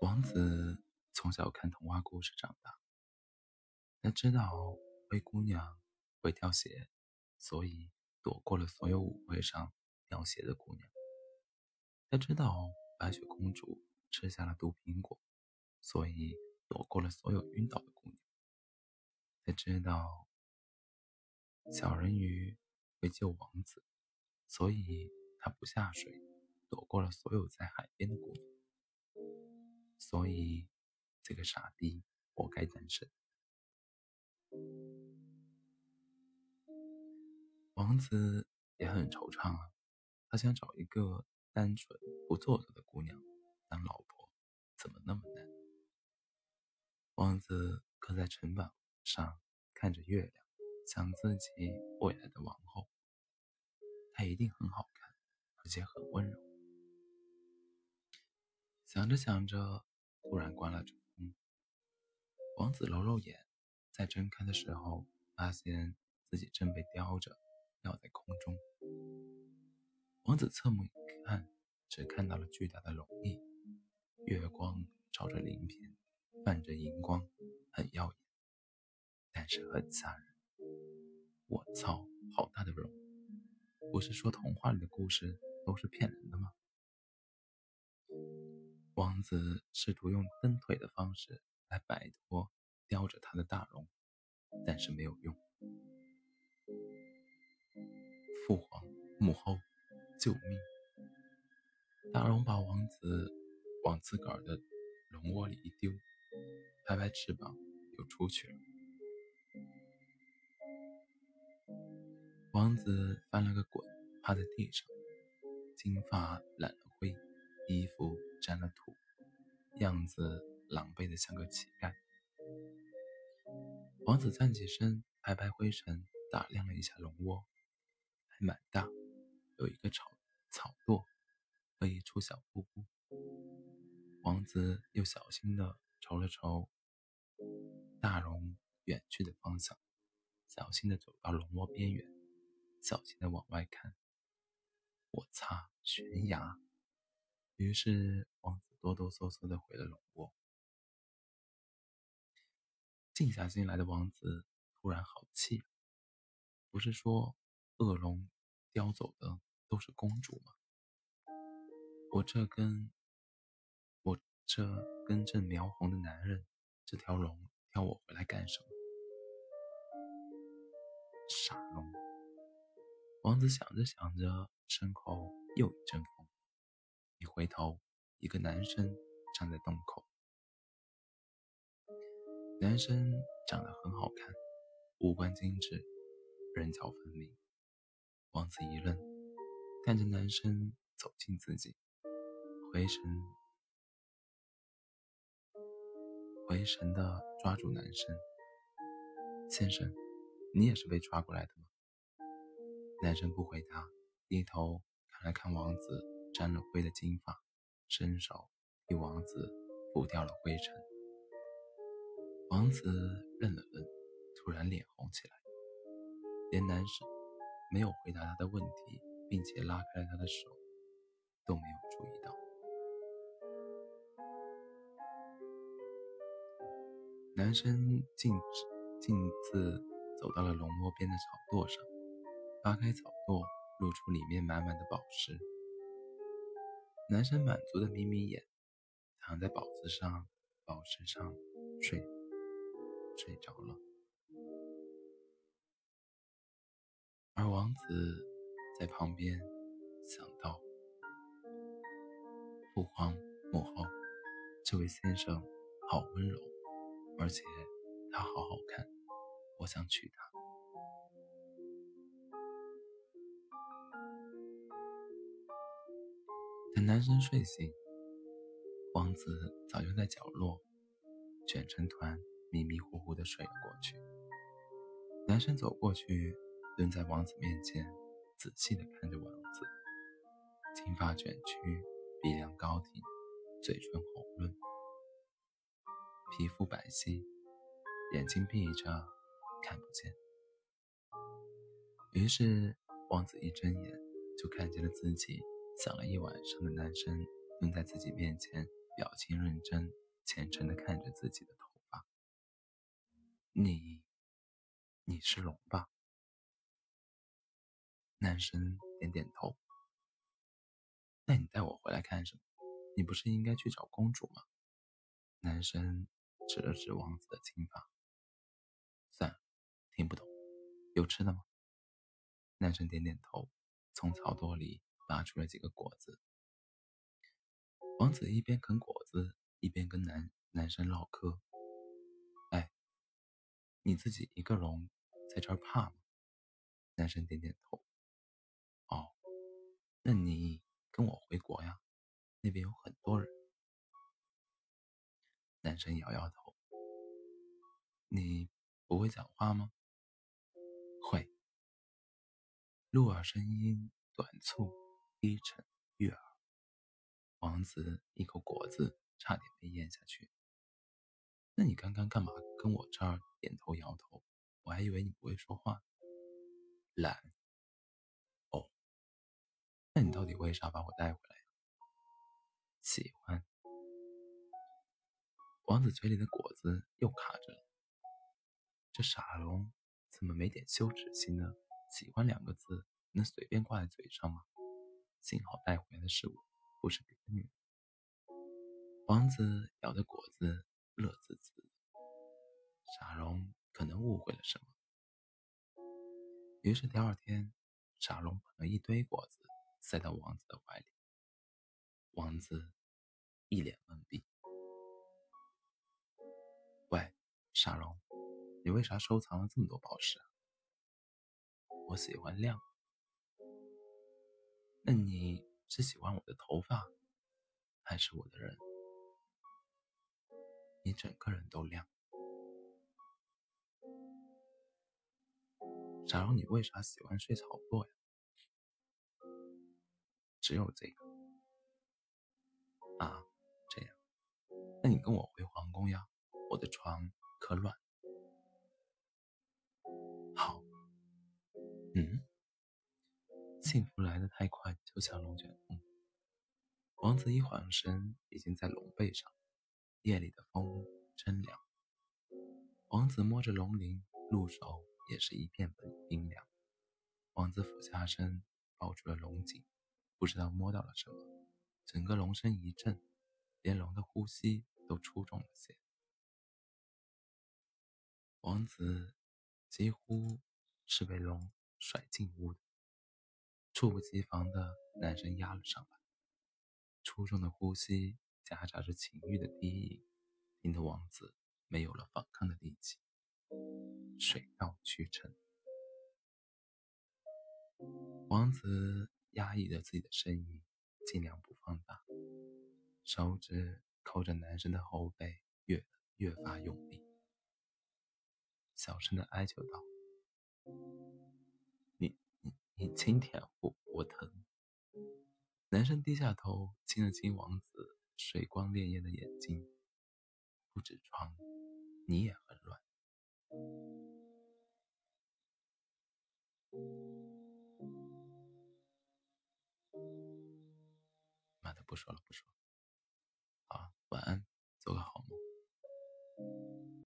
王子从小看童话故事长大，他知道灰姑娘会掉鞋，所以躲过了所有舞会上掉鞋的姑娘。他知道白雪公主吃下了毒苹果，所以躲过了所有晕倒的姑娘。他知道小人鱼会救王子，所以他不下水，躲过了所有在海边的姑娘。所以，这个傻逼活该单身。王子也很惆怅啊，他想找一个单纯不做作的姑娘当老婆，怎么那么难？王子搁在城堡上，看着月亮，想自己未来的王后，她一定很好看，而且很温柔。想着想着。突然关了着风，王子揉揉眼，在睁开的时候，发现自己正被叼着，吊在空中。王子侧目一看，只看到了巨大的龙翼，月光照着鳞片，泛着银光，很耀眼，但是很吓人。我操，好大的龙！不是说童话里的故事都是骗人的吗？王子试图用蹬腿的方式来摆脱叼着他的大龙，但是没有用。父皇、母后，救命！大龙把王子往自个儿的龙窝里一丢，拍拍翅膀又出去了。王子翻了个滚，趴在地上，金发染了，衣服。沾了土，样子狼狈的像个乞丐。王子站起身，拍拍灰尘，打量了一下龙窝，还蛮大，有一个草草垛和一处小瀑布。王子又小心的瞅了瞅大龙远去的方向，小心的走到龙窝边缘，小心的往外看。我擦，悬崖！于是，王子哆哆嗦嗦地回了龙窝。静下心来的王子突然好气，不是说恶龙叼走的都是公主吗？我这根，我这根正苗红的男人，这条龙挑我回来干什么？傻龙！王子想着想着，身后又一阵风。一回头，一个男生站在洞口。男生长得很好看，五官精致，棱角分明。王子一愣，看着男生走近自己，回神，回神的抓住男生。先生，你也是被抓过来的吗？男生不回答，低头看了看王子。沾了灰的金发，伸手替王子拂掉了灰尘。王子愣了愣，突然脸红起来，连男生没有回答他的问题，并且拉开了他的手，都没有注意到。男生径直径自走到了龙窝边的草垛上，扒开草垛，露出里面满满的宝石。男生满足的眯眯眼，躺在宝子上、宝石上睡睡着了。而王子在旁边想到：父皇、母后，这位先生好温柔，而且他好好看，我想娶她。等男生睡醒，王子早就在角落卷成团，迷迷糊糊的睡了过去。男生走过去，蹲在王子面前，仔细的看着王子。金发卷曲，鼻梁高挺，嘴唇红润，皮肤白皙，眼睛闭着，看不见。于是，王子一睁眼，就看见了自己。想了一晚上的男生蹲在自己面前，表情认真、虔诚地看着自己的头发。你，你是龙吧？男生点点头。那你带我回来干什么？你不是应该去找公主吗？男生指了指王子的金发。算了，听不懂。有吃的吗？男生点点头，从草垛里拔出了几个果子。王子一边啃果子，一边跟男男生唠嗑。哎，你自己一个龙在这儿怕吗？男生点点头。哦，那你跟我回国呀，那边有很多人。男生摇摇头。你不会讲话吗？会。鹿儿声音短促、低沉、悦耳。王子一口果子差点没咽下去。那你刚刚干嘛跟我这儿点头摇头？我还以为你不会说话。懒。哦。那你到底为啥把我带回来？喜欢。王子嘴里的果子又卡着了。这傻龙怎么没点羞耻心呢？喜欢两个字能随便挂在嘴上吗？幸好带回来的是我，不是别的女人。王子咬着果子，乐滋滋。傻龙可能误会了什么。于是第二天，傻龙捧了一堆果子塞到王子的怀里。王子一脸懵逼。喂，傻龙，你为啥收藏了这么多宝石啊？我喜欢亮。那你是喜欢我的头发，还是我的人？你整个人都亮。傻龙，你为啥喜欢睡草垛呀？只有这个。啊，这样。那你跟我回皇宫呀，我的床可软。好。嗯，幸福来得太快，就像龙卷风。王子一晃神，已经在龙背上。夜里的风真凉。王子摸着龙鳞，入手也是一片冰凉。王子俯下身，抱住了龙颈，不知道摸到了什么，整个龙身一震，连龙的呼吸都出重了些。王子几乎是被龙。甩进屋的，猝不及防的男生压了上来，粗重的呼吸夹杂着情欲的低吟，令得王子没有了反抗的力气，水到渠成。王子压抑着自己的声音，尽量不放大，手指扣着男生的后背，越越发用力，小声的哀求道。你轻舔，我我疼。男生低下头，亲了亲王子水光潋滟的眼睛。不止床，你也很软。妈的，不说了，不说了。好，晚安。